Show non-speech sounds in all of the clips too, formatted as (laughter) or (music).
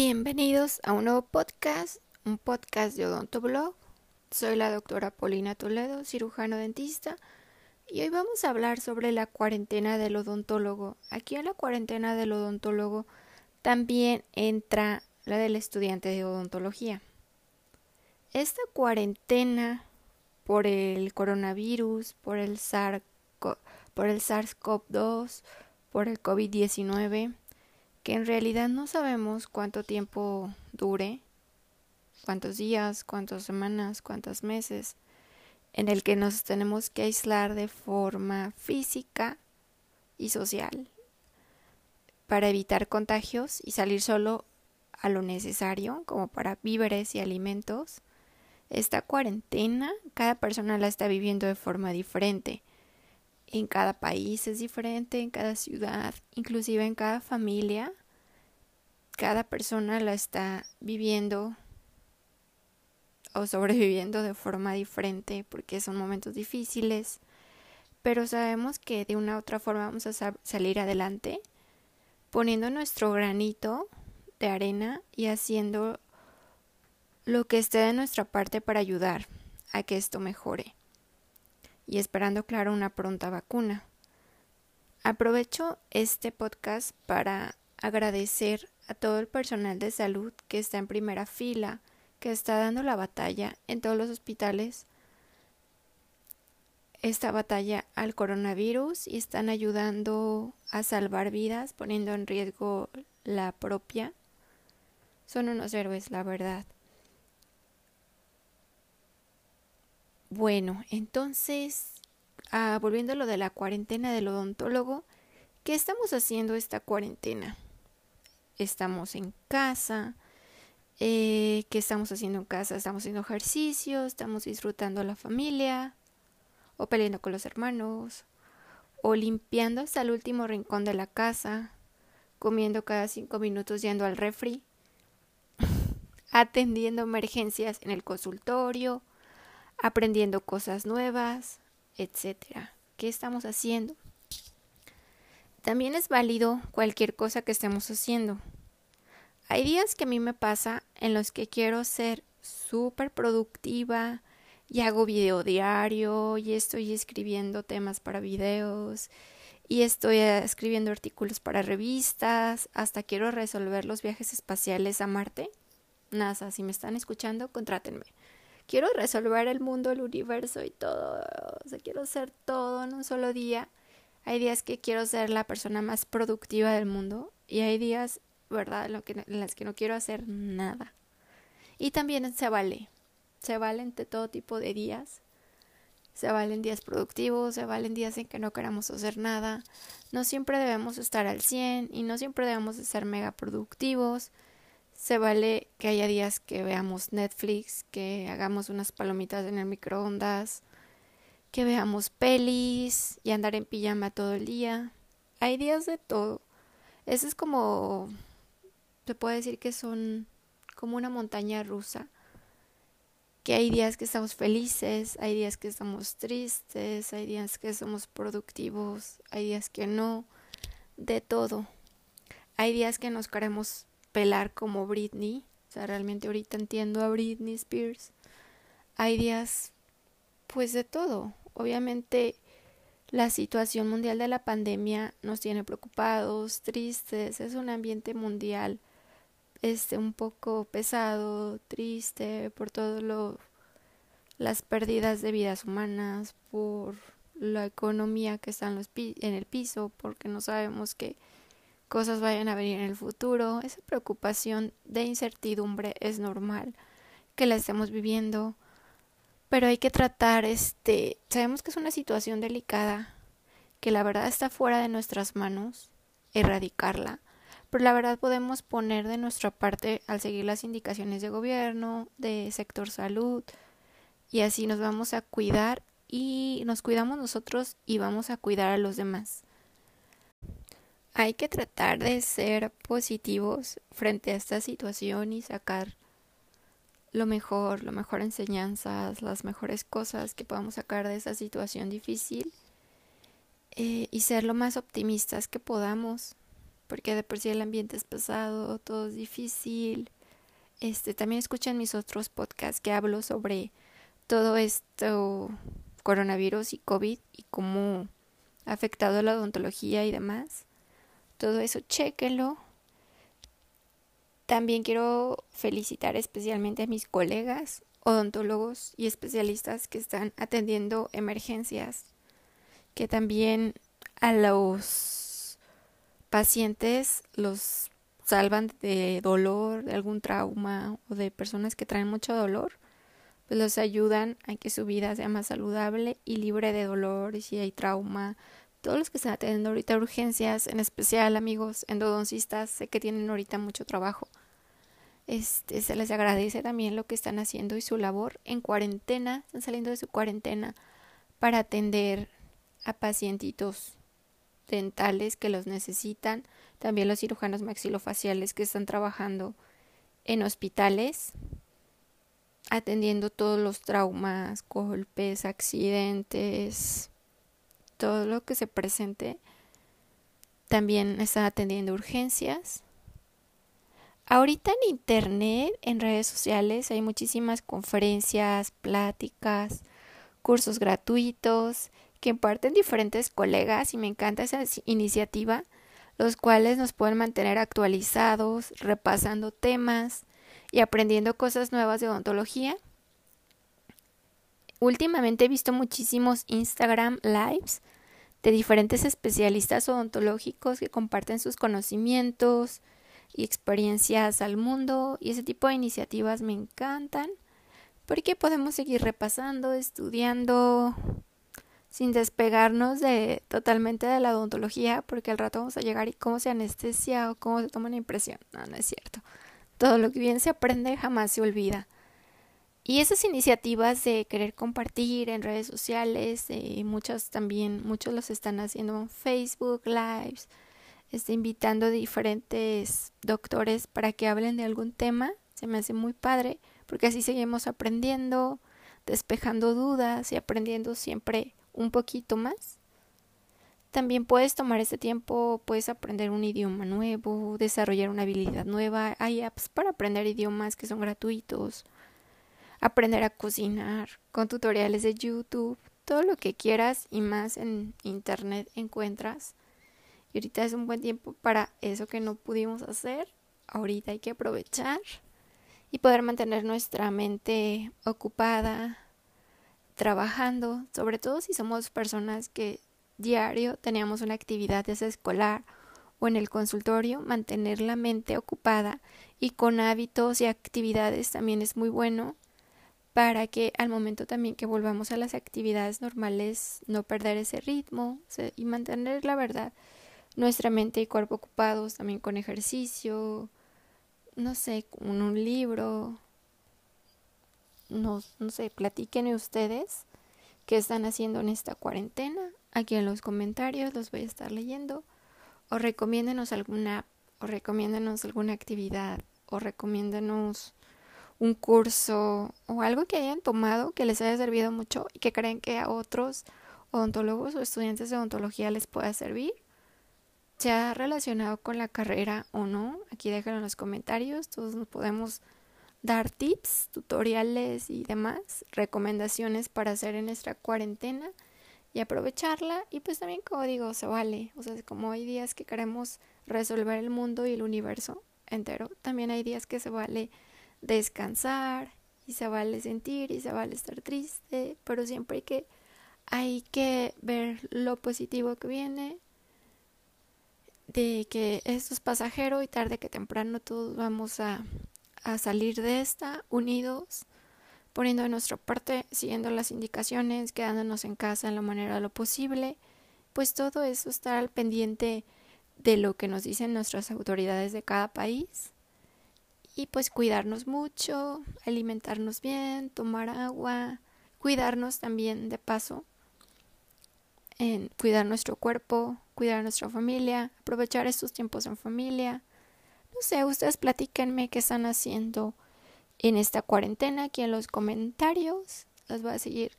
Bienvenidos a un nuevo podcast, un podcast de Odontoblog. Soy la doctora Paulina Toledo, cirujano dentista, y hoy vamos a hablar sobre la cuarentena del odontólogo. Aquí en la cuarentena del odontólogo también entra la del estudiante de odontología. Esta cuarentena por el coronavirus, por el SARS-CoV-2, por el COVID-19, que en realidad no sabemos cuánto tiempo dure, cuántos días, cuántas semanas, cuántos meses, en el que nos tenemos que aislar de forma física y social para evitar contagios y salir solo a lo necesario, como para víveres y alimentos. Esta cuarentena, cada persona la está viviendo de forma diferente. En cada país es diferente, en cada ciudad, inclusive en cada familia cada persona la está viviendo o sobreviviendo de forma diferente porque son momentos difíciles, pero sabemos que de una u otra forma vamos a salir adelante poniendo nuestro granito de arena y haciendo lo que esté de nuestra parte para ayudar a que esto mejore y esperando, claro, una pronta vacuna. Aprovecho este podcast para agradecer a todo el personal de salud que está en primera fila, que está dando la batalla en todos los hospitales, esta batalla al coronavirus y están ayudando a salvar vidas, poniendo en riesgo la propia. Son unos héroes, la verdad. Bueno, entonces, ah, volviendo a lo de la cuarentena del odontólogo, ¿qué estamos haciendo esta cuarentena? Estamos en casa, eh, qué estamos haciendo en casa, estamos haciendo ejercicio, estamos disfrutando la familia, o peleando con los hermanos, o limpiando hasta el último rincón de la casa, comiendo cada cinco minutos yendo al refri, (laughs) atendiendo emergencias en el consultorio, aprendiendo cosas nuevas, etcétera. ¿Qué estamos haciendo? También es válido cualquier cosa que estemos haciendo. Hay días que a mí me pasa en los que quiero ser súper productiva y hago video diario y estoy escribiendo temas para videos y estoy escribiendo artículos para revistas, hasta quiero resolver los viajes espaciales a Marte. NASA, si me están escuchando, contrátenme. Quiero resolver el mundo, el universo y todo. O sea, quiero hacer todo en un solo día hay días que quiero ser la persona más productiva del mundo y hay días, ¿verdad?, en, las que no quiero hacer nada. Y también se vale. Se valen de todo tipo de días. Se valen días productivos, se valen días en que no queramos hacer nada. No siempre debemos estar al 100 y no siempre debemos ser mega productivos. Se vale que haya días que veamos Netflix, que hagamos unas palomitas en el microondas, que veamos pelis y andar en pijama todo el día. Hay días de todo. Eso es como, se puede decir que son como una montaña rusa. Que hay días que estamos felices, hay días que estamos tristes, hay días que somos productivos, hay días que no, de todo. Hay días que nos queremos pelar como Britney, o sea, realmente ahorita entiendo a Britney Spears. Hay días pues de todo. Obviamente la situación mundial de la pandemia nos tiene preocupados, tristes, es un ambiente mundial este un poco pesado, triste por todo lo las pérdidas de vidas humanas, por la economía que está en, los en el piso, porque no sabemos qué cosas vayan a venir en el futuro. Esa preocupación de incertidumbre es normal que la estemos viviendo pero hay que tratar, este, sabemos que es una situación delicada, que la verdad está fuera de nuestras manos, erradicarla, pero la verdad podemos poner de nuestra parte al seguir las indicaciones de gobierno, de sector salud, y así nos vamos a cuidar y nos cuidamos nosotros y vamos a cuidar a los demás. Hay que tratar de ser positivos frente a esta situación y sacar lo mejor, lo mejor enseñanzas, las mejores cosas que podamos sacar de esa situación difícil eh, y ser lo más optimistas que podamos. porque de por sí el ambiente es pesado, todo es difícil. Este, también escuchan mis otros podcasts que hablo sobre todo esto, coronavirus y COVID y cómo ha afectado la odontología y demás. Todo eso, chéquelo. También quiero felicitar especialmente a mis colegas odontólogos y especialistas que están atendiendo emergencias, que también a los pacientes los salvan de dolor, de algún trauma o de personas que traen mucho dolor, pues los ayudan a que su vida sea más saludable y libre de dolor y si hay trauma. Todos los que están atendiendo ahorita urgencias, en especial amigos endodoncistas, sé que tienen ahorita mucho trabajo. Este, se les agradece también lo que están haciendo y su labor en cuarentena, están saliendo de su cuarentena para atender a pacientitos dentales que los necesitan, también los cirujanos maxilofaciales que están trabajando en hospitales, atendiendo todos los traumas, golpes, accidentes, todo lo que se presente. También están atendiendo urgencias. Ahorita en internet, en redes sociales, hay muchísimas conferencias, pláticas, cursos gratuitos que imparten diferentes colegas y me encanta esa iniciativa, los cuales nos pueden mantener actualizados, repasando temas y aprendiendo cosas nuevas de odontología. Últimamente he visto muchísimos Instagram lives de diferentes especialistas odontológicos que comparten sus conocimientos y experiencias al mundo y ese tipo de iniciativas me encantan porque podemos seguir repasando, estudiando, sin despegarnos de totalmente de la odontología, porque al rato vamos a llegar y cómo se anestesia o cómo se toma una impresión. No, no es cierto. Todo lo que bien se aprende jamás se olvida. Y esas iniciativas de querer compartir en redes sociales, eh, muchos también, muchos los están haciendo en Facebook Lives, está invitando a diferentes doctores para que hablen de algún tema, se me hace muy padre, porque así seguimos aprendiendo, despejando dudas y aprendiendo siempre un poquito más. También puedes tomar este tiempo, puedes aprender un idioma nuevo, desarrollar una habilidad nueva. Hay apps para aprender idiomas que son gratuitos. Aprender a cocinar con tutoriales de YouTube, todo lo que quieras y más en internet encuentras. Y ahorita es un buen tiempo para eso que no pudimos hacer. Ahorita hay que aprovechar y poder mantener nuestra mente ocupada, trabajando, sobre todo si somos personas que diario teníamos una actividad escolar o en el consultorio, mantener la mente ocupada y con hábitos y actividades también es muy bueno para que al momento también que volvamos a las actividades normales no perder ese ritmo y mantener la verdad nuestra mente y cuerpo ocupados también con ejercicio, no sé, con un libro, no, no sé, platíquenme ustedes qué están haciendo en esta cuarentena. Aquí en los comentarios los voy a estar leyendo. O recomiéndenos alguna, o recomiéndenos alguna actividad, o recomiéndenos un curso o algo que hayan tomado que les haya servido mucho y que creen que a otros odontólogos o estudiantes de odontología les pueda servir. Sea relacionado con la carrera o no, aquí déjenlo en los comentarios, todos nos podemos dar tips, tutoriales y demás, recomendaciones para hacer en nuestra cuarentena y aprovecharla. Y pues también, como digo, se vale. O sea, como hay días que queremos resolver el mundo y el universo entero, también hay días que se vale descansar y se vale sentir y se vale estar triste, pero siempre hay que, hay que ver lo positivo que viene, de que esto es pasajero y tarde que temprano todos vamos a a salir de esta unidos, poniendo de nuestra parte, siguiendo las indicaciones, quedándonos en casa en la manera de lo posible, pues todo eso estar al pendiente de lo que nos dicen nuestras autoridades de cada país y pues cuidarnos mucho, alimentarnos bien, tomar agua, cuidarnos también de paso, en cuidar nuestro cuerpo, cuidar a nuestra familia, aprovechar estos tiempos en familia, no sé, ustedes platíquenme qué están haciendo en esta cuarentena aquí en los comentarios. Los voy a seguir,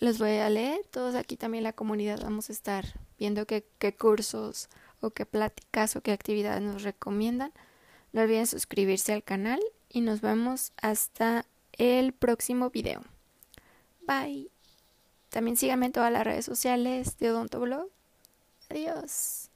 los voy a leer. Todos aquí también la comunidad vamos a estar viendo qué, qué cursos o qué pláticas o qué actividades nos recomiendan. No olviden suscribirse al canal y nos vemos hasta el próximo video. Bye. También síganme en todas las redes sociales de Odontoblog. Adiós.